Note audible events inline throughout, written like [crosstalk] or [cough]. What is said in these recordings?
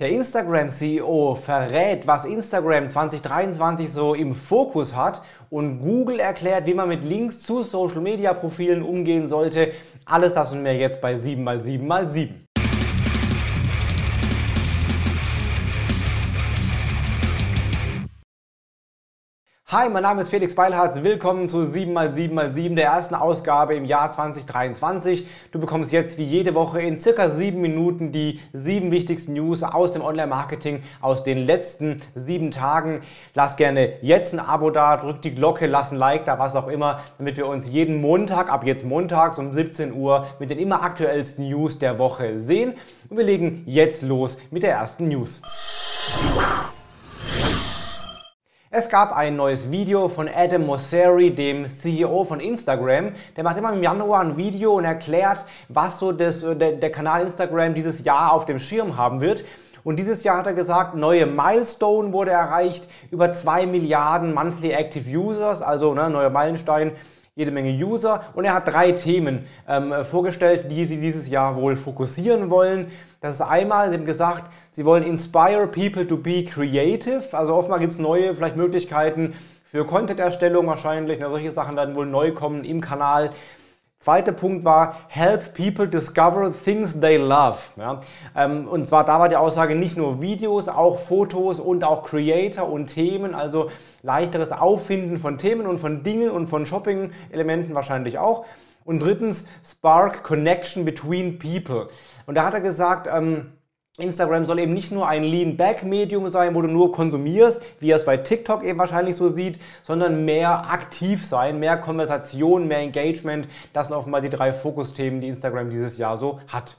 Der Instagram-CEO verrät, was Instagram 2023 so im Fokus hat und Google erklärt, wie man mit Links zu Social-Media-Profilen umgehen sollte. Alles das und mehr jetzt bei 7x7x7. Hi, mein Name ist Felix Beilharz. Willkommen zu 7x7x7, der ersten Ausgabe im Jahr 2023. Du bekommst jetzt wie jede Woche in circa sieben Minuten die sieben wichtigsten News aus dem Online-Marketing aus den letzten sieben Tagen. Lass gerne jetzt ein Abo da, drück die Glocke, lass ein Like da, was auch immer, damit wir uns jeden Montag, ab jetzt montags um 17 Uhr, mit den immer aktuellsten News der Woche sehen. Und wir legen jetzt los mit der ersten News. Es gab ein neues Video von Adam Mosseri, dem CEO von Instagram. Der macht immer im Januar ein Video und erklärt, was so das, äh, der, der Kanal Instagram dieses Jahr auf dem Schirm haben wird. Und dieses Jahr hat er gesagt, neue Milestone wurde erreicht, über 2 Milliarden Monthly Active Users, also ne, neuer Meilenstein jede Menge User und er hat drei Themen ähm, vorgestellt, die sie dieses Jahr wohl fokussieren wollen. Das ist einmal, sie haben gesagt, sie wollen inspire people to be creative. Also offenbar gibt es neue vielleicht Möglichkeiten für Content-Erstellung wahrscheinlich. Ja, solche Sachen werden wohl neu kommen im Kanal. Zweiter Punkt war, help people discover things they love. Ja, ähm, und zwar da war die Aussage nicht nur Videos, auch Fotos und auch Creator und Themen, also leichteres Auffinden von Themen und von Dingen und von Shopping-Elementen wahrscheinlich auch. Und drittens, spark connection between people. Und da hat er gesagt, ähm, Instagram soll eben nicht nur ein Lean-Back-Medium sein, wo du nur konsumierst, wie er es bei TikTok eben wahrscheinlich so sieht, sondern mehr aktiv sein, mehr Konversation, mehr Engagement. Das sind offenbar die drei Fokusthemen, die Instagram dieses Jahr so hat.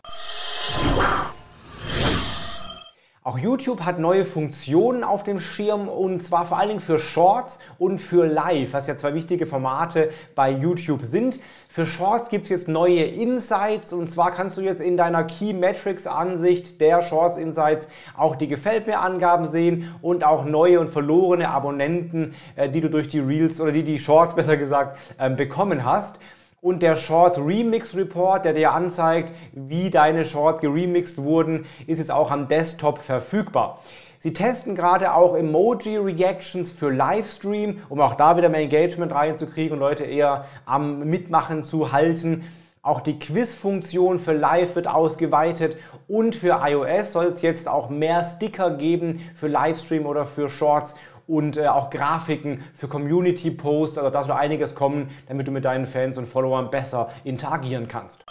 Auch YouTube hat neue Funktionen auf dem Schirm und zwar vor allen Dingen für Shorts und für Live, was ja zwei wichtige Formate bei YouTube sind. Für Shorts gibt es jetzt neue Insights und zwar kannst du jetzt in deiner Key Metrics Ansicht der Shorts Insights auch die Gefällt mir Angaben sehen und auch neue und verlorene Abonnenten, äh, die du durch die Reels oder die die Shorts [laughs] besser gesagt ähm, bekommen hast und der Shorts Remix Report, der dir anzeigt, wie deine Shorts geremixed wurden, ist jetzt auch am Desktop verfügbar. Sie testen gerade auch Emoji-Reactions für Livestream, um auch da wieder mehr Engagement reinzukriegen und Leute eher am Mitmachen zu halten. Auch die Quiz-Funktion für Live wird ausgeweitet und für iOS soll es jetzt auch mehr Sticker geben für Livestream oder für Shorts und äh, auch Grafiken für Community-Posts. Also da soll einiges kommen, damit du mit deinen Fans und Followern besser interagieren kannst.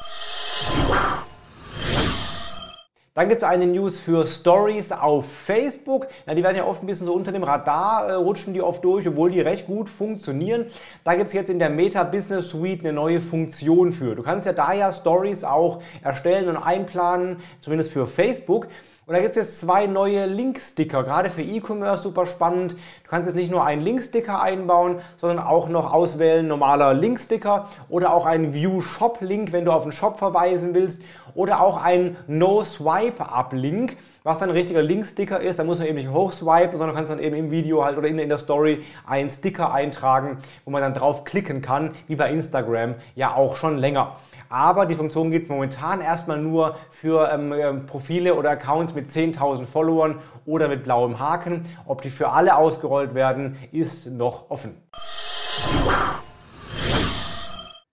Dann gibt es eine News für Stories auf Facebook. Ja, die werden ja oft ein bisschen so unter dem Radar, äh, rutschen die oft durch, obwohl die recht gut funktionieren. Da gibt es jetzt in der Meta Business Suite eine neue Funktion für. Du kannst ja da ja Stories auch erstellen und einplanen, zumindest für Facebook. Und da gibt es jetzt zwei neue Link-Sticker, gerade für E-Commerce super spannend. Du kannst jetzt nicht nur einen Link-Sticker einbauen, sondern auch noch auswählen, normaler Link-Sticker oder auch einen View-Shop-Link, wenn du auf einen Shop verweisen willst oder auch einen No-Swipe-Up-Link, was dann ein richtiger Link-Sticker ist. Da muss man eben nicht hochswipen, sondern kannst dann eben im Video halt oder in, in der Story einen Sticker eintragen, wo man dann drauf klicken kann, wie bei Instagram ja auch schon länger. Aber die Funktion gibt es momentan erstmal nur für ähm, ähm Profile oder Accounts mit 10.000 Followern oder mit blauem Haken. Ob die für alle ausgerollt werden, ist noch offen.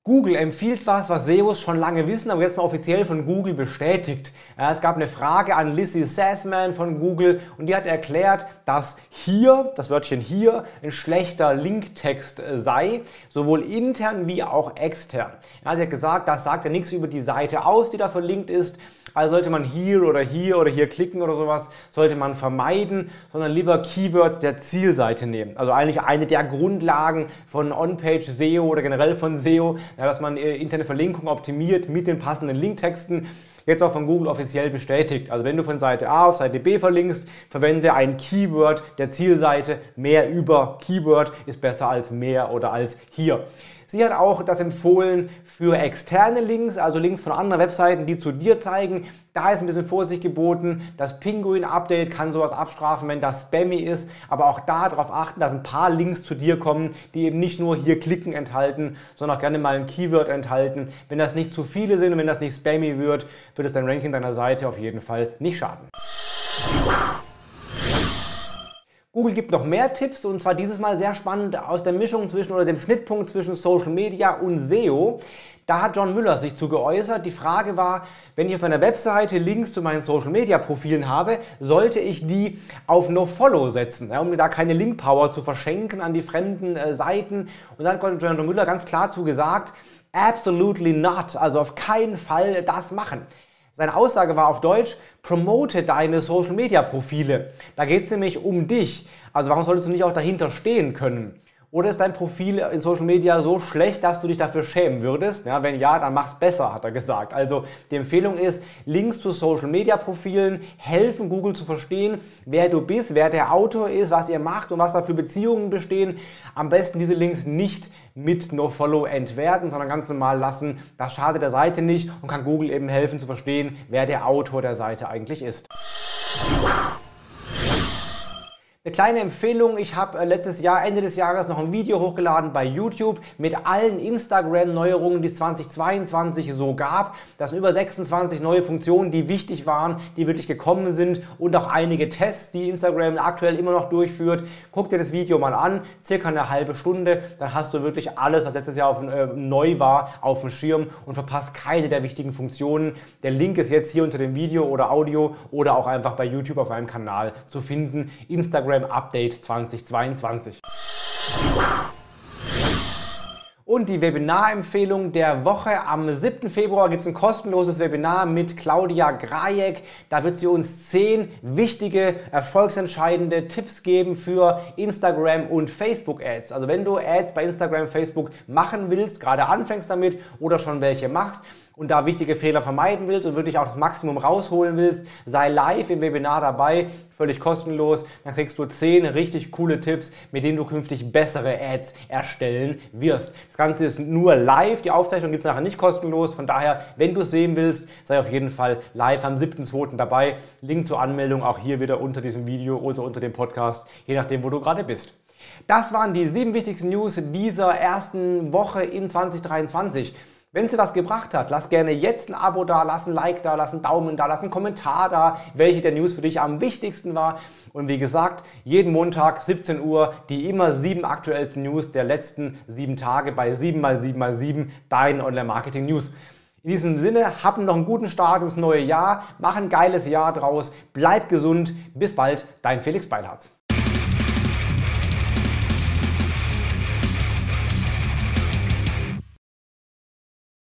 Google empfiehlt was, was SEOs schon lange wissen, aber jetzt mal offiziell von Google bestätigt. Es gab eine Frage an Lizzie Sassman von Google und die hat erklärt, dass hier, das Wörtchen hier, ein schlechter Linktext sei, sowohl intern wie auch extern. sie hat gesagt, das sagt ja nichts über die Seite aus, die da verlinkt ist, also sollte man hier oder hier oder hier klicken oder sowas, sollte man vermeiden, sondern lieber Keywords der Zielseite nehmen. Also eigentlich eine der Grundlagen von On-Page SEO oder generell von SEO, ja, dass man äh, interne Verlinkung optimiert mit den passenden Linktexten. Jetzt auch von Google offiziell bestätigt. Also wenn du von Seite A auf Seite B verlinkst, verwende ein Keyword der Zielseite. Mehr über Keyword ist besser als mehr oder als hier. Sie hat auch das empfohlen für externe Links, also Links von anderen Webseiten, die zu dir zeigen. Da ist ein bisschen Vorsicht geboten. Das Pinguin-Update kann sowas abstrafen, wenn das spammy ist. Aber auch da darauf achten, dass ein paar Links zu dir kommen, die eben nicht nur hier klicken enthalten, sondern auch gerne mal ein Keyword enthalten. Wenn das nicht zu viele sind und wenn das nicht spammy wird, wird es dein Ranking deiner Seite auf jeden Fall nicht schaden. Google gibt noch mehr Tipps und zwar dieses Mal sehr spannend aus der Mischung zwischen oder dem Schnittpunkt zwischen Social Media und SEO. Da hat John Müller sich zu geäußert. Die Frage war, wenn ich auf meiner Webseite Links zu meinen Social Media Profilen habe, sollte ich die auf No-Follow setzen, ja, um mir da keine Link-Power zu verschenken an die fremden äh, Seiten. Und dann hat John Müller ganz klar zu gesagt, absolutely not, also auf keinen Fall das machen. Seine Aussage war auf Deutsch, promote deine Social Media Profile. Da geht es nämlich um dich. Also warum solltest du nicht auch dahinter stehen können? Oder ist dein Profil in Social Media so schlecht, dass du dich dafür schämen würdest? Ja, wenn ja, dann mach's besser, hat er gesagt. Also die Empfehlung ist, Links zu Social Media Profilen helfen Google zu verstehen, wer du bist, wer der Autor ist, was ihr macht und was da für Beziehungen bestehen. Am besten diese Links nicht mit NoFollow entwerten, sondern ganz normal lassen. Das schadet der Seite nicht und kann Google eben helfen zu verstehen, wer der Autor der Seite eigentlich ist. Eine kleine Empfehlung, ich habe äh, letztes Jahr, Ende des Jahres, noch ein Video hochgeladen bei YouTube mit allen Instagram-Neuerungen, die es 2022 so gab. Das sind über 26 neue Funktionen, die wichtig waren, die wirklich gekommen sind und auch einige Tests, die Instagram aktuell immer noch durchführt. Guck dir das Video mal an, circa eine halbe Stunde, dann hast du wirklich alles, was letztes Jahr auf, äh, neu war, auf dem Schirm und verpasst keine der wichtigen Funktionen. Der Link ist jetzt hier unter dem Video oder Audio oder auch einfach bei YouTube auf meinem Kanal zu finden. Instagram Instagram Update 2022. Und die Webinarempfehlung der Woche. Am 7. Februar gibt es ein kostenloses Webinar mit Claudia Grajek. Da wird sie uns zehn wichtige, erfolgsentscheidende Tipps geben für Instagram und Facebook Ads. Also wenn du Ads bei Instagram, Facebook machen willst, gerade anfängst damit oder schon welche machst, und da wichtige Fehler vermeiden willst und wirklich auch das Maximum rausholen willst, sei live im Webinar dabei, völlig kostenlos. Dann kriegst du 10 richtig coole Tipps, mit denen du künftig bessere Ads erstellen wirst. Das Ganze ist nur live, die Aufzeichnung gibt es nachher nicht kostenlos. Von daher, wenn du es sehen willst, sei auf jeden Fall live am 7.2. dabei. Link zur Anmeldung auch hier wieder unter diesem Video oder unter dem Podcast, je nachdem, wo du gerade bist. Das waren die sieben wichtigsten News dieser ersten Woche in 2023. Wenn dir was gebracht hat, lass gerne jetzt ein Abo da, lass ein Like da, lass einen Daumen da, lass einen Kommentar da, welche der News für dich am wichtigsten war. Und wie gesagt, jeden Montag 17 Uhr die immer sieben aktuellsten News der letzten sieben Tage bei 7x7x7 dein Online-Marketing News. In diesem Sinne, hab noch einen guten Start ins neue Jahr, mach ein geiles Jahr draus, bleib gesund, bis bald, dein Felix Beilharz.